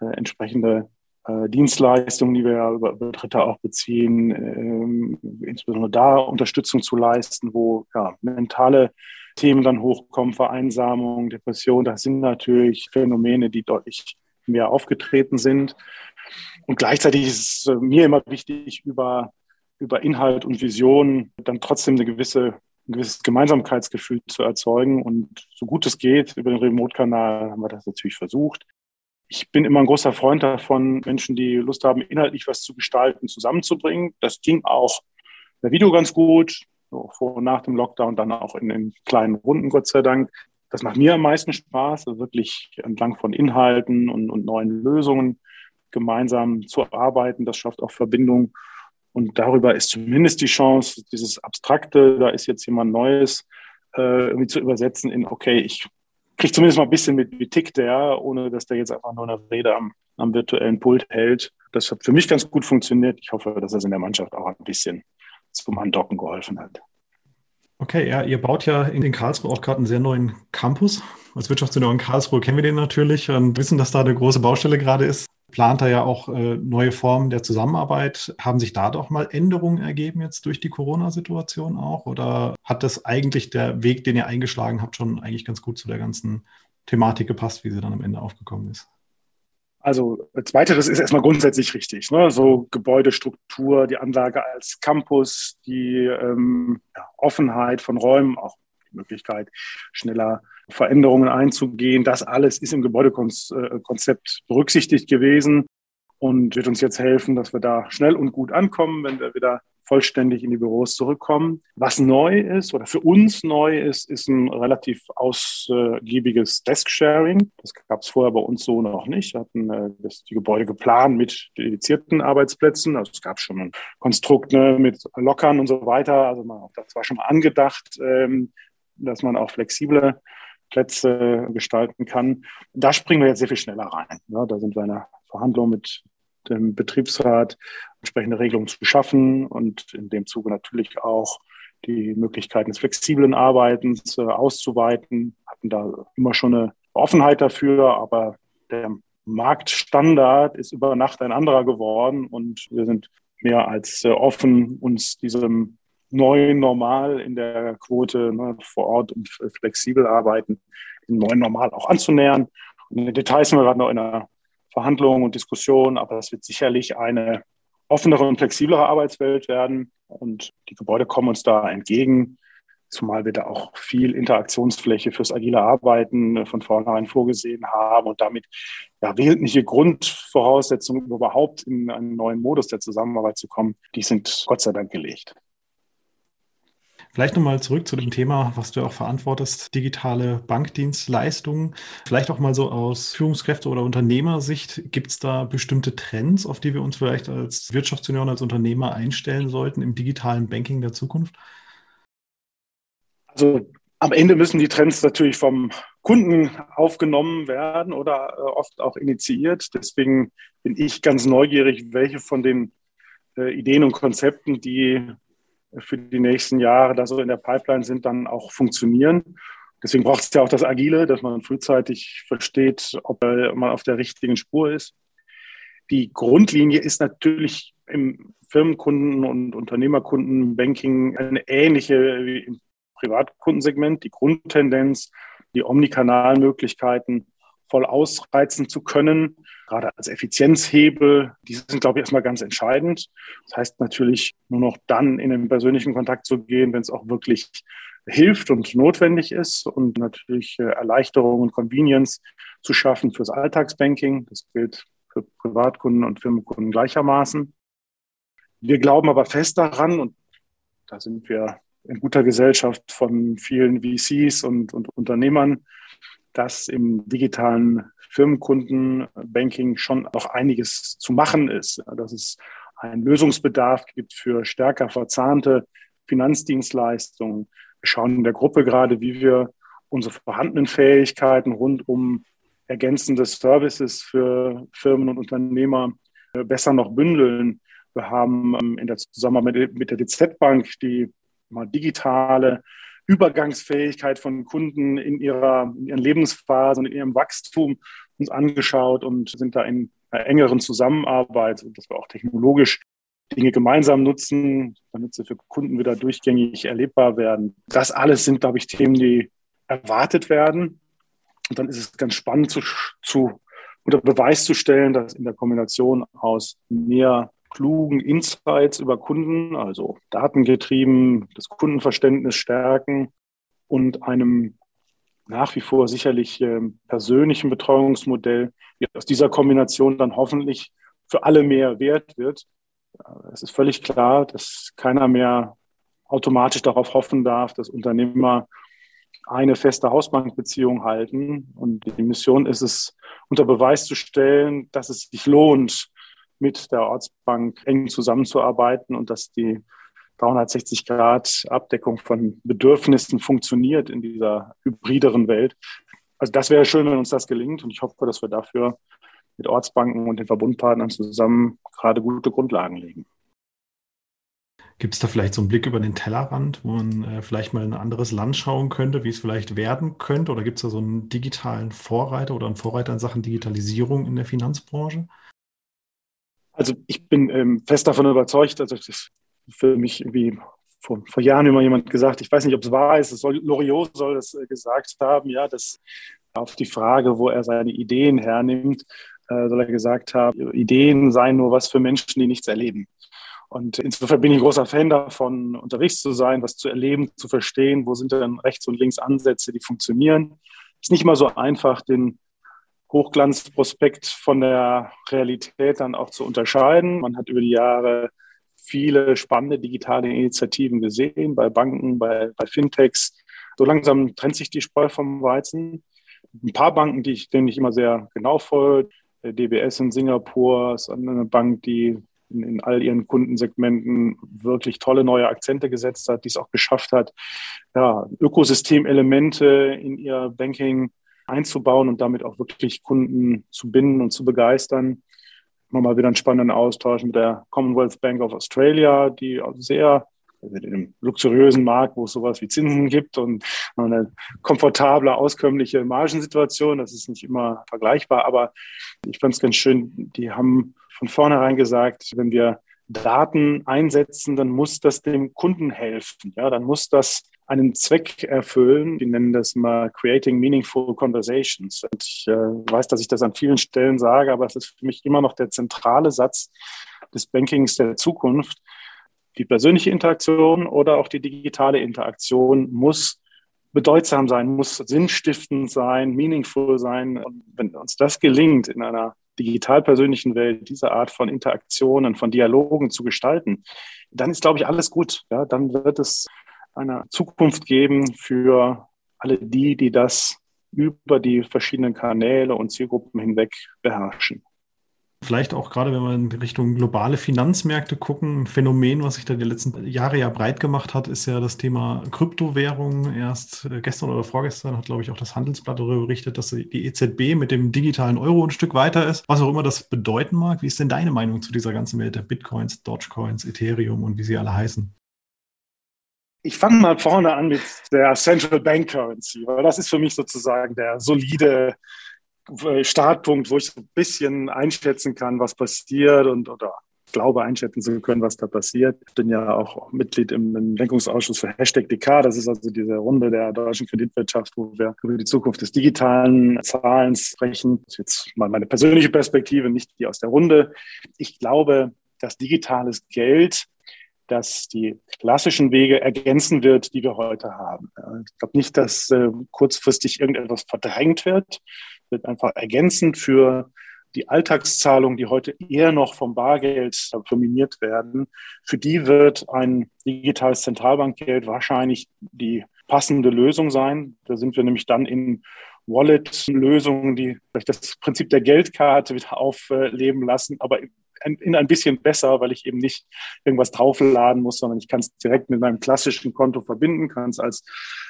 äh, entsprechende äh, Dienstleistungen, die wir ja über, Dritte auch beziehen, äh, insbesondere da Unterstützung zu leisten, wo ja, mentale Themen dann hochkommen, Vereinsamung, Depression, das sind natürlich Phänomene, die deutlich mehr aufgetreten sind. Und gleichzeitig ist es äh, mir immer wichtig, über, über Inhalt und Vision dann trotzdem eine gewisse, ein gewisses Gemeinsamkeitsgefühl zu erzeugen. Und so gut es geht, über den Remote-Kanal haben wir das natürlich versucht. Ich bin immer ein großer Freund davon, Menschen, die Lust haben, inhaltlich was zu gestalten, zusammenzubringen. Das ging auch per Video ganz gut so vor und nach dem Lockdown, dann auch in den kleinen Runden, Gott sei Dank. Das macht mir am meisten Spaß, wirklich entlang von Inhalten und, und neuen Lösungen gemeinsam zu arbeiten. Das schafft auch Verbindung. Und darüber ist zumindest die Chance, dieses Abstrakte, da ist jetzt jemand Neues, äh, irgendwie zu übersetzen in, okay, ich kriege zumindest mal ein bisschen mit, wie tickt der, ohne dass der jetzt einfach nur eine Rede am, am virtuellen Pult hält. Das hat für mich ganz gut funktioniert. Ich hoffe, dass das in der Mannschaft auch ein bisschen zum Andocken geholfen hat. Okay, ja, ihr baut ja in Karlsruhe auch gerade einen sehr neuen Campus. Als Wirtschaftsunion Karlsruhe kennen wir den natürlich und wissen, dass da eine große Baustelle gerade ist. Plant da ja auch äh, neue Formen der Zusammenarbeit. Haben sich da doch mal Änderungen ergeben jetzt durch die Corona-Situation auch? Oder hat das eigentlich der Weg, den ihr eingeschlagen habt, schon eigentlich ganz gut zu der ganzen Thematik gepasst, wie sie dann am Ende aufgekommen ist? Also zweiteres ist erstmal grundsätzlich richtig. Ne? So Gebäudestruktur, die Anlage als Campus, die ähm, ja, Offenheit von Räumen, auch die Möglichkeit, schneller Veränderungen einzugehen. Das alles ist im Gebäudekonzept berücksichtigt gewesen und wird uns jetzt helfen, dass wir da schnell und gut ankommen, wenn wir wieder vollständig in die Büros zurückkommen. Was neu ist oder für uns neu ist, ist ein relativ ausgiebiges Desk-Sharing. Das gab es vorher bei uns so noch nicht. Wir hatten äh, das, die Gebäude geplant mit dedizierten Arbeitsplätzen. Also es gab schon ein Konstrukt ne, mit Lockern und so weiter. Also man, das war schon mal angedacht, ähm, dass man auch flexible Plätze gestalten kann. Da springen wir jetzt sehr viel schneller rein. Ja, da sind wir in einer Verhandlung mit dem Betriebsrat entsprechende Regelungen zu schaffen und in dem Zuge natürlich auch die Möglichkeiten des flexiblen Arbeitens äh, auszuweiten. Hatten da immer schon eine Offenheit dafür, aber der Marktstandard ist über Nacht ein anderer geworden und wir sind mehr als äh, offen, uns diesem neuen Normal in der Quote ne, vor Ort und flexibel arbeiten, dem neuen Normal auch anzunähern. Und in den Details sind wir gerade noch in einer Verhandlungen und Diskussionen, aber das wird sicherlich eine offenere und flexiblere Arbeitswelt werden. Und die Gebäude kommen uns da entgegen, zumal wir da auch viel Interaktionsfläche fürs agile Arbeiten von vornherein vorgesehen haben und damit ja, wesentliche Grundvoraussetzungen, überhaupt in einen neuen Modus der Zusammenarbeit zu kommen, die sind Gott sei Dank gelegt. Vielleicht nochmal zurück zu dem Thema, was du auch verantwortest, digitale Bankdienstleistungen. Vielleicht auch mal so aus Führungskräfte- oder Unternehmersicht. Gibt es da bestimmte Trends, auf die wir uns vielleicht als Wirtschaftsunion, als Unternehmer einstellen sollten im digitalen Banking der Zukunft? Also am Ende müssen die Trends natürlich vom Kunden aufgenommen werden oder äh, oft auch initiiert. Deswegen bin ich ganz neugierig, welche von den äh, Ideen und Konzepten, die für die nächsten Jahre da so in der Pipeline sind, dann auch funktionieren. Deswegen braucht es ja auch das Agile, dass man frühzeitig versteht, ob man auf der richtigen Spur ist. Die Grundlinie ist natürlich im Firmenkunden- und Unternehmerkundenbanking eine ähnliche wie im Privatkundensegment. Die Grundtendenz, die Omnikanalmöglichkeiten voll ausreizen zu können, gerade als Effizienzhebel, die sind, glaube ich, erstmal ganz entscheidend. Das heißt natürlich nur noch dann in den persönlichen Kontakt zu gehen, wenn es auch wirklich hilft und notwendig ist und natürlich äh, Erleichterung und Convenience zu schaffen fürs Alltagsbanking. Das gilt für Privatkunden und Firmenkunden gleichermaßen. Wir glauben aber fest daran, und da sind wir in guter Gesellschaft von vielen VCs und, und Unternehmern, dass im digitalen Firmenkundenbanking schon noch einiges zu machen ist. Dass es einen Lösungsbedarf gibt für stärker verzahnte Finanzdienstleistungen. Wir schauen in der Gruppe gerade, wie wir unsere vorhandenen Fähigkeiten rund um ergänzende Services für Firmen und Unternehmer äh, besser noch bündeln. Wir haben ähm, in der Zusammenarbeit mit der DZ Bank die mal digitale Übergangsfähigkeit von Kunden in ihrer in ihren Lebensphase und in ihrem Wachstum uns angeschaut und sind da in einer engeren Zusammenarbeit, dass wir auch technologisch Dinge gemeinsam nutzen, damit sie für Kunden wieder durchgängig erlebbar werden. Das alles sind, glaube ich, Themen, die erwartet werden. Und dann ist es ganz spannend zu, zu unter Beweis zu stellen, dass in der Kombination aus mehr klugen Insights über Kunden, also datengetrieben, das Kundenverständnis stärken und einem nach wie vor sicherlich äh, persönlichen Betreuungsmodell, wie aus dieser Kombination dann hoffentlich für alle mehr wert wird. Es ist völlig klar, dass keiner mehr automatisch darauf hoffen darf, dass Unternehmer eine feste Hausbankbeziehung halten. Und die Mission ist es, unter Beweis zu stellen, dass es sich lohnt, mit der Ortsbank eng zusammenzuarbeiten und dass die 360 Grad Abdeckung von Bedürfnissen funktioniert in dieser hybrideren Welt. Also das wäre schön, wenn uns das gelingt und ich hoffe, dass wir dafür mit Ortsbanken und den Verbundpartnern zusammen gerade gute Grundlagen legen. Gibt es da vielleicht so einen Blick über den Tellerrand, wo man äh, vielleicht mal in ein anderes Land schauen könnte, wie es vielleicht werden könnte? Oder gibt es da so einen digitalen Vorreiter oder einen Vorreiter in Sachen Digitalisierung in der Finanzbranche? Also ich bin ähm, fest davon überzeugt, also für mich irgendwie vor, vor Jahren immer jemand gesagt, ich weiß nicht, ob es wahr ist, soll, Loriot soll das äh, gesagt haben, ja, dass auf die Frage, wo er seine Ideen hernimmt, äh, soll er gesagt haben, Ideen seien nur was für Menschen, die nichts erleben. Und insofern bin ich großer Fan davon, unterwegs zu sein, was zu erleben, zu verstehen, wo sind denn rechts und links Ansätze, die funktionieren. Es ist nicht immer so einfach, den Hochglanzprospekt von der Realität dann auch zu unterscheiden. Man hat über die Jahre viele spannende digitale Initiativen gesehen, bei Banken, bei, bei Fintechs. So langsam trennt sich die Spreu vom Weizen. Ein paar Banken, die ich, denen ich immer sehr genau folge, DBS in Singapur ist eine Bank, die in, in, all ihren Kundensegmenten wirklich tolle neue Akzente gesetzt hat, die es auch geschafft hat, ja, Ökosystemelemente in ihr Banking einzubauen und damit auch wirklich Kunden zu binden und zu begeistern. Immer mal wieder einen spannenden Austausch mit der Commonwealth Bank of Australia, die sehr also einem luxuriösen Markt, wo es sowas wie Zinsen gibt und eine komfortable, auskömmliche Margensituation. Das ist nicht immer vergleichbar, aber ich fand es ganz schön, die haben von vornherein gesagt, wenn wir Daten einsetzen, dann muss das dem Kunden helfen. Ja, dann muss das einen Zweck erfüllen. Die nennen das mal Creating Meaningful Conversations. Und ich äh, weiß, dass ich das an vielen Stellen sage, aber es ist für mich immer noch der zentrale Satz des Bankings der Zukunft. Die persönliche Interaktion oder auch die digitale Interaktion muss bedeutsam sein, muss sinnstiftend sein, meaningful sein. Und wenn uns das gelingt, in einer digital persönlichen Welt diese Art von Interaktionen, von Dialogen zu gestalten, dann ist, glaube ich, alles gut. Ja, dann wird es eine Zukunft geben für alle die, die das über die verschiedenen Kanäle und Zielgruppen hinweg beherrschen. Vielleicht auch gerade, wenn wir in Richtung globale Finanzmärkte gucken, ein Phänomen, was sich da die letzten Jahre ja breit gemacht hat, ist ja das Thema Kryptowährungen. Erst äh, gestern oder vorgestern hat, glaube ich, auch das Handelsblatt darüber berichtet, dass die EZB mit dem digitalen Euro ein Stück weiter ist. Was auch immer das bedeuten mag. Wie ist denn deine Meinung zu dieser ganzen Welt der Bitcoins, Dogecoins, Ethereum und wie sie alle heißen? Ich fange mal vorne an mit der Central Bank Currency, weil das ist für mich sozusagen der solide äh, Startpunkt, wo ich so ein bisschen einschätzen kann, was passiert und oder glaube einschätzen zu können, was da passiert. Ich bin ja auch Mitglied im, Lenkungsausschuss für Hashtag DK. Das ist also diese Runde der deutschen Kreditwirtschaft, wo wir über die Zukunft des digitalen Zahlens sprechen. Das ist jetzt mal meine persönliche Perspektive, nicht die aus der Runde. Ich glaube, dass digitales Geld das die klassischen Wege ergänzen wird, die wir heute haben. Ich glaube nicht, dass äh, kurzfristig irgendetwas verdrängt wird, wird einfach ergänzend für die Alltagszahlungen, die heute eher noch vom Bargeld dominiert werden, für die wird ein digitales Zentralbankgeld wahrscheinlich die passende Lösung sein. Da sind wir nämlich dann in Wallet-Lösungen, die vielleicht das Prinzip der Geldkarte wieder aufleben lassen, aber in ein bisschen besser, weil ich eben nicht irgendwas draufladen muss, sondern ich kann es direkt mit meinem klassischen Konto verbinden, kann es als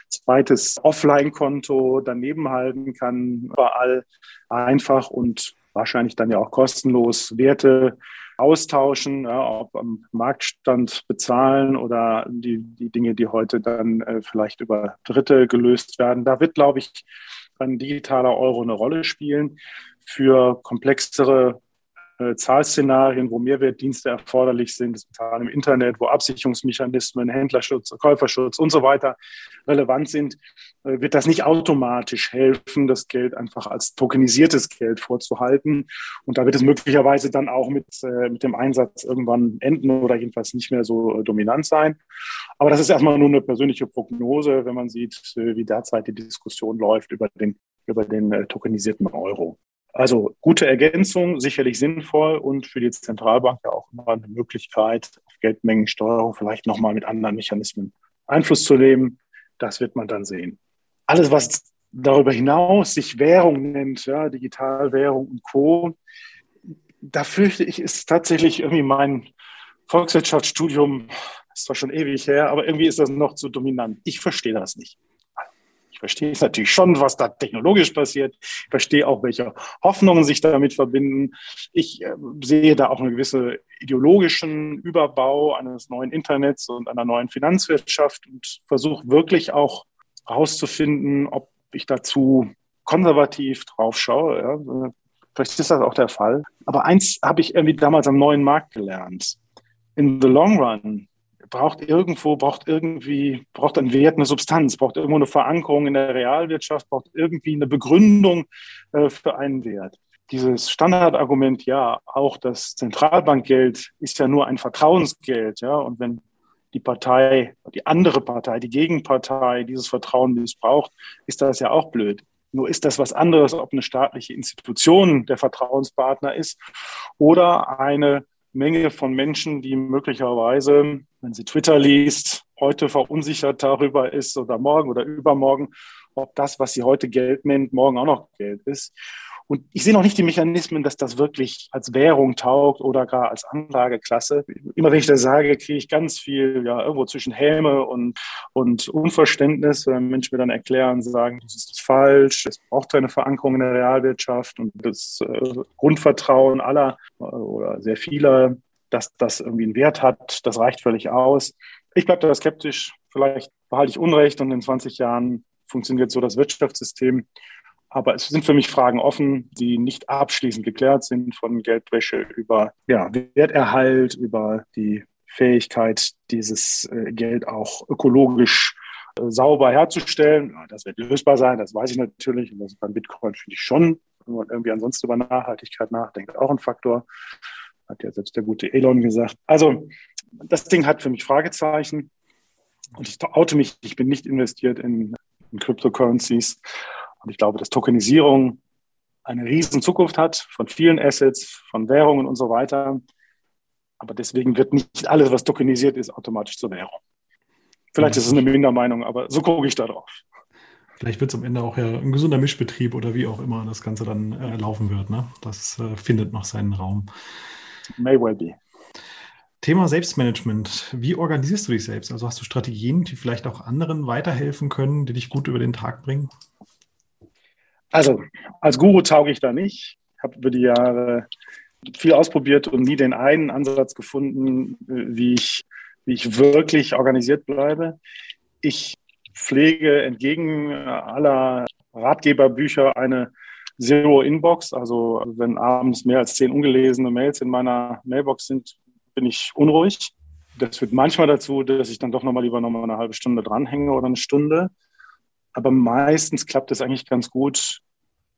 zweites Offline-Konto daneben halten, kann überall einfach und wahrscheinlich dann ja auch kostenlos Werte austauschen, ja, ob am Marktstand bezahlen oder die, die Dinge, die heute dann äh, vielleicht über Dritte gelöst werden. Da wird, glaube ich, ein digitaler Euro eine Rolle spielen. Für komplexere Zahlszenarien, wo Mehrwertdienste erforderlich sind, das Bezahlen im Internet, wo Absicherungsmechanismen, Händlerschutz, Käuferschutz und so weiter relevant sind, äh, wird das nicht automatisch helfen, das Geld einfach als tokenisiertes Geld vorzuhalten. Und da wird es möglicherweise dann auch mit, äh, mit dem Einsatz irgendwann enden oder jedenfalls nicht mehr so dominant sein. Aber das ist erstmal nur eine persönliche Prognose, wenn man sieht, wie derzeit die Diskussion läuft über den, über den tokenisierten Euro. Also gute Ergänzung, sicherlich sinnvoll und für die Zentralbank ja auch immer eine Möglichkeit, auf Geldmengensteuerung vielleicht nochmal mit anderen Mechanismen Einfluss zu nehmen. Das wird man dann sehen. Alles, was darüber hinaus sich Währung nennt, ja, Digitalwährung und Co., da fürchte ich, ist tatsächlich irgendwie mein Volkswirtschaftsstudium, ist zwar schon ewig her, aber irgendwie ist das noch zu dominant. Ich verstehe das nicht. Ich verstehe es natürlich schon, was da technologisch passiert. Ich verstehe auch, welche Hoffnungen sich damit verbinden. Ich äh, sehe da auch einen gewissen ideologischen Überbau eines neuen Internets und einer neuen Finanzwirtschaft und versuche wirklich auch herauszufinden, ob ich dazu konservativ drauf schaue. Ja. Vielleicht ist das auch der Fall. Aber eins habe ich irgendwie damals am neuen Markt gelernt. In the long run braucht irgendwo, braucht irgendwie, braucht ein Wert, eine Substanz, braucht irgendwo eine Verankerung in der Realwirtschaft, braucht irgendwie eine Begründung äh, für einen Wert. Dieses Standardargument, ja, auch das Zentralbankgeld ist ja nur ein Vertrauensgeld, ja, und wenn die Partei, die andere Partei, die Gegenpartei dieses Vertrauen missbraucht, ist das ja auch blöd. Nur ist das was anderes, ob eine staatliche Institution der Vertrauenspartner ist oder eine Menge von Menschen, die möglicherweise, wenn sie Twitter liest, heute verunsichert darüber ist oder morgen oder übermorgen, ob das, was sie heute Geld nennt, morgen auch noch Geld ist. Und ich sehe noch nicht die Mechanismen, dass das wirklich als Währung taugt oder gar als Anlageklasse. Immer wenn ich das sage, kriege ich ganz viel, ja, irgendwo zwischen Häme und, und Unverständnis, wenn Menschen mir dann erklären, sagen, das ist falsch, es braucht eine Verankerung in der Realwirtschaft und das äh, Grundvertrauen aller äh, oder sehr vieler, dass das irgendwie einen Wert hat, das reicht völlig aus. Ich bleibe da skeptisch. Vielleicht behalte ich Unrecht und in 20 Jahren funktioniert so das Wirtschaftssystem. Aber es sind für mich Fragen offen, die nicht abschließend geklärt sind, von Geldwäsche über ja, Werterhalt, über die Fähigkeit, dieses äh, Geld auch ökologisch äh, sauber herzustellen. Das wird lösbar sein, das weiß ich natürlich. Und das ist beim Bitcoin finde ich schon, wenn man irgendwie ansonsten über Nachhaltigkeit nachdenkt, auch ein Faktor. Hat ja selbst der gute Elon gesagt. Also das Ding hat für mich Fragezeichen. Und ich oute mich, ich bin nicht investiert in, in Cryptocurrencies. Und ich glaube, dass Tokenisierung eine riesen Zukunft hat von vielen Assets, von Währungen und so weiter. Aber deswegen wird nicht alles, was tokenisiert ist, automatisch zur Währung. Vielleicht ist es eine Mindermeinung, aber so gucke ich da drauf. Vielleicht wird es am Ende auch ja ein gesunder Mischbetrieb oder wie auch immer das Ganze dann äh, laufen wird. Ne? Das äh, findet noch seinen Raum. May well be. Thema Selbstmanagement. Wie organisierst du dich selbst? Also hast du Strategien, die vielleicht auch anderen weiterhelfen können, die dich gut über den Tag bringen? Also als Guru tauge ich da nicht. Ich habe über die Jahre viel ausprobiert und nie den einen Ansatz gefunden, wie ich, wie ich wirklich organisiert bleibe. Ich pflege entgegen aller Ratgeberbücher eine Zero-Inbox. Also wenn abends mehr als zehn ungelesene Mails in meiner Mailbox sind, bin ich unruhig. Das führt manchmal dazu, dass ich dann doch nochmal lieber nochmal eine halbe Stunde dranhänge oder eine Stunde. Aber meistens klappt es eigentlich ganz gut.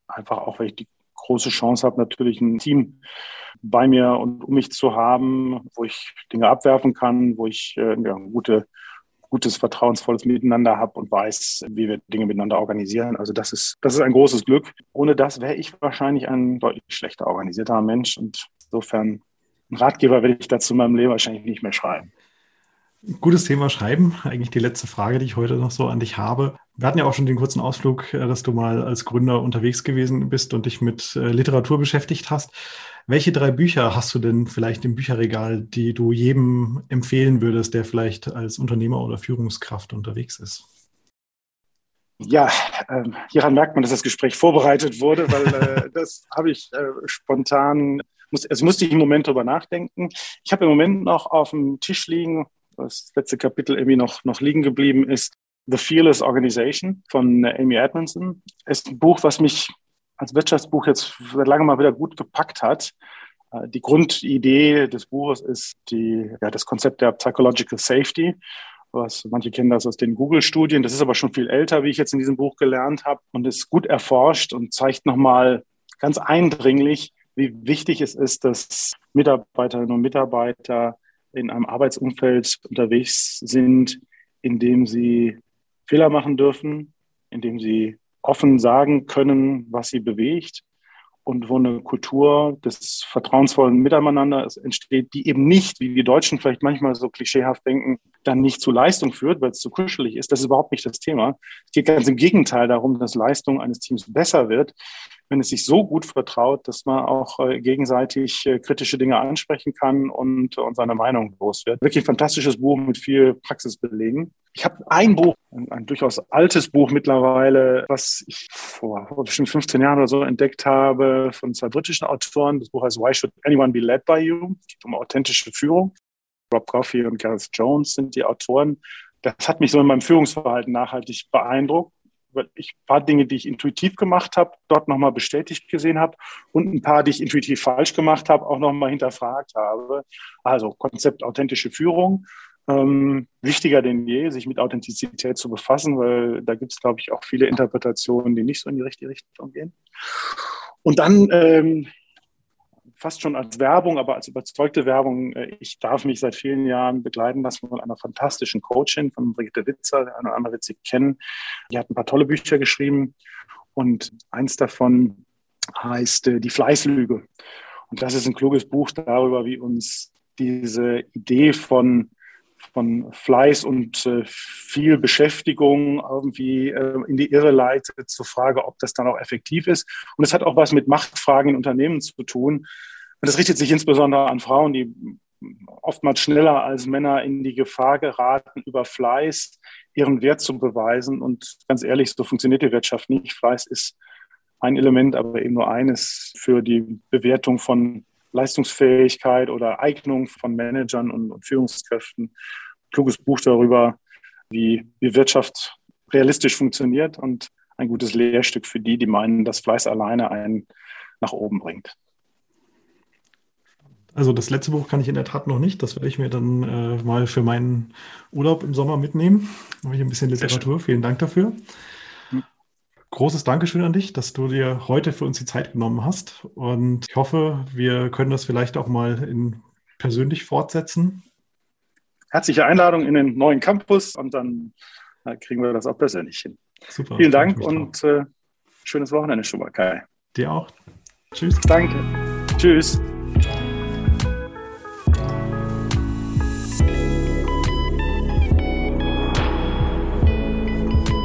Einfach auch, weil ich die große Chance habe, natürlich ein Team bei mir und um mich zu haben, wo ich Dinge abwerfen kann, wo ich äh, ja, gute, gutes, vertrauensvolles Miteinander habe und weiß, wie wir Dinge miteinander organisieren. Also das ist, das ist ein großes Glück. Ohne das wäre ich wahrscheinlich ein deutlich schlechter organisierter Mensch. Und insofern ein Ratgeber werde ich dazu in meinem Leben wahrscheinlich nicht mehr schreiben. Gutes Thema Schreiben. Eigentlich die letzte Frage, die ich heute noch so an dich habe. Wir hatten ja auch schon den kurzen Ausflug, äh, dass du mal als Gründer unterwegs gewesen bist und dich mit äh, Literatur beschäftigt hast. Welche drei Bücher hast du denn vielleicht im Bücherregal, die du jedem empfehlen würdest, der vielleicht als Unternehmer oder Führungskraft unterwegs ist? Ja, äh, hieran merkt man, dass das Gespräch vorbereitet wurde, weil äh, das habe ich spontan, muss, also musste ich im Moment darüber nachdenken. Ich habe im Moment noch auf dem Tisch liegen das letzte Kapitel irgendwie noch, noch liegen geblieben ist, The Fearless Organization von Amy Edmondson. Ist ein Buch, was mich als Wirtschaftsbuch jetzt seit langem mal wieder gut gepackt hat. Äh, die Grundidee des Buches ist die, ja, das Konzept der Psychological Safety. Was, manche kennen das aus den Google-Studien. Das ist aber schon viel älter, wie ich jetzt in diesem Buch gelernt habe und ist gut erforscht und zeigt nochmal ganz eindringlich, wie wichtig es ist, dass Mitarbeiterinnen und Mitarbeiter in einem Arbeitsumfeld unterwegs sind, in dem sie Fehler machen dürfen, in dem sie offen sagen können, was sie bewegt und wo eine Kultur des vertrauensvollen Miteinander entsteht, die eben nicht, wie die Deutschen vielleicht manchmal so klischeehaft denken, dann nicht zu Leistung führt, weil es zu kuschelig ist. Das ist überhaupt nicht das Thema. Es geht ganz im Gegenteil darum, dass Leistung eines Teams besser wird, wenn es sich so gut vertraut, dass man auch äh, gegenseitig äh, kritische Dinge ansprechen kann und, und seine Meinung los wird. Wirklich fantastisches Buch mit viel Praxisbelegen. Ich habe ein Buch, ein, ein, durchaus altes Buch mittlerweile, was ich vor, vor bestimmt 15 Jahren oder so entdeckt habe von zwei britischen Autoren. Das Buch heißt Why Should Anyone Be Led by You? Es geht um authentische Führung. Rob Coffey und Gareth Jones sind die Autoren. Das hat mich so in meinem Führungsverhalten nachhaltig beeindruckt, weil ich ein paar Dinge, die ich intuitiv gemacht habe, dort nochmal bestätigt gesehen habe und ein paar, die ich intuitiv falsch gemacht habe, auch nochmal hinterfragt habe. Also Konzept authentische Führung ähm, wichtiger denn je, sich mit Authentizität zu befassen, weil da gibt es, glaube ich, auch viele Interpretationen, die nicht so in die richtige Richtung gehen. Und dann ähm, fast schon als Werbung, aber als überzeugte Werbung, äh, ich darf mich seit vielen Jahren begleiten lassen von einer fantastischen Coachin, von Brigitte Witzer, der eine oder andere wird sie kennen. Die hat ein paar tolle Bücher geschrieben und eins davon heißt äh, Die Fleißlüge. Und das ist ein kluges Buch darüber, wie uns diese Idee von von Fleiß und äh, viel Beschäftigung irgendwie äh, in die Irre leitet zur Frage, ob das dann auch effektiv ist. Und es hat auch was mit Machtfragen in Unternehmen zu tun. Und das richtet sich insbesondere an Frauen, die oftmals schneller als Männer in die Gefahr geraten, über Fleiß ihren Wert zu beweisen. Und ganz ehrlich, so funktioniert die Wirtschaft nicht. Fleiß ist ein Element, aber eben nur eines für die Bewertung von Leistungsfähigkeit oder Eignung von Managern und, und Führungskräften. Kluges Buch darüber, wie, wie Wirtschaft realistisch funktioniert und ein gutes Lehrstück für die, die meinen, dass Fleiß alleine einen nach oben bringt. Also das letzte Buch kann ich in der Tat noch nicht. Das werde ich mir dann äh, mal für meinen Urlaub im Sommer mitnehmen. Habe ich ein bisschen Literatur. Vielen Dank dafür großes Dankeschön an dich, dass du dir heute für uns die Zeit genommen hast. Und ich hoffe, wir können das vielleicht auch mal in, persönlich fortsetzen. Herzliche Einladung in den neuen Campus und dann äh, kriegen wir das auch persönlich hin. Super. Vielen Dank und äh, schönes Wochenende schon mal, Kai. Dir auch. Tschüss. Danke. Tschüss.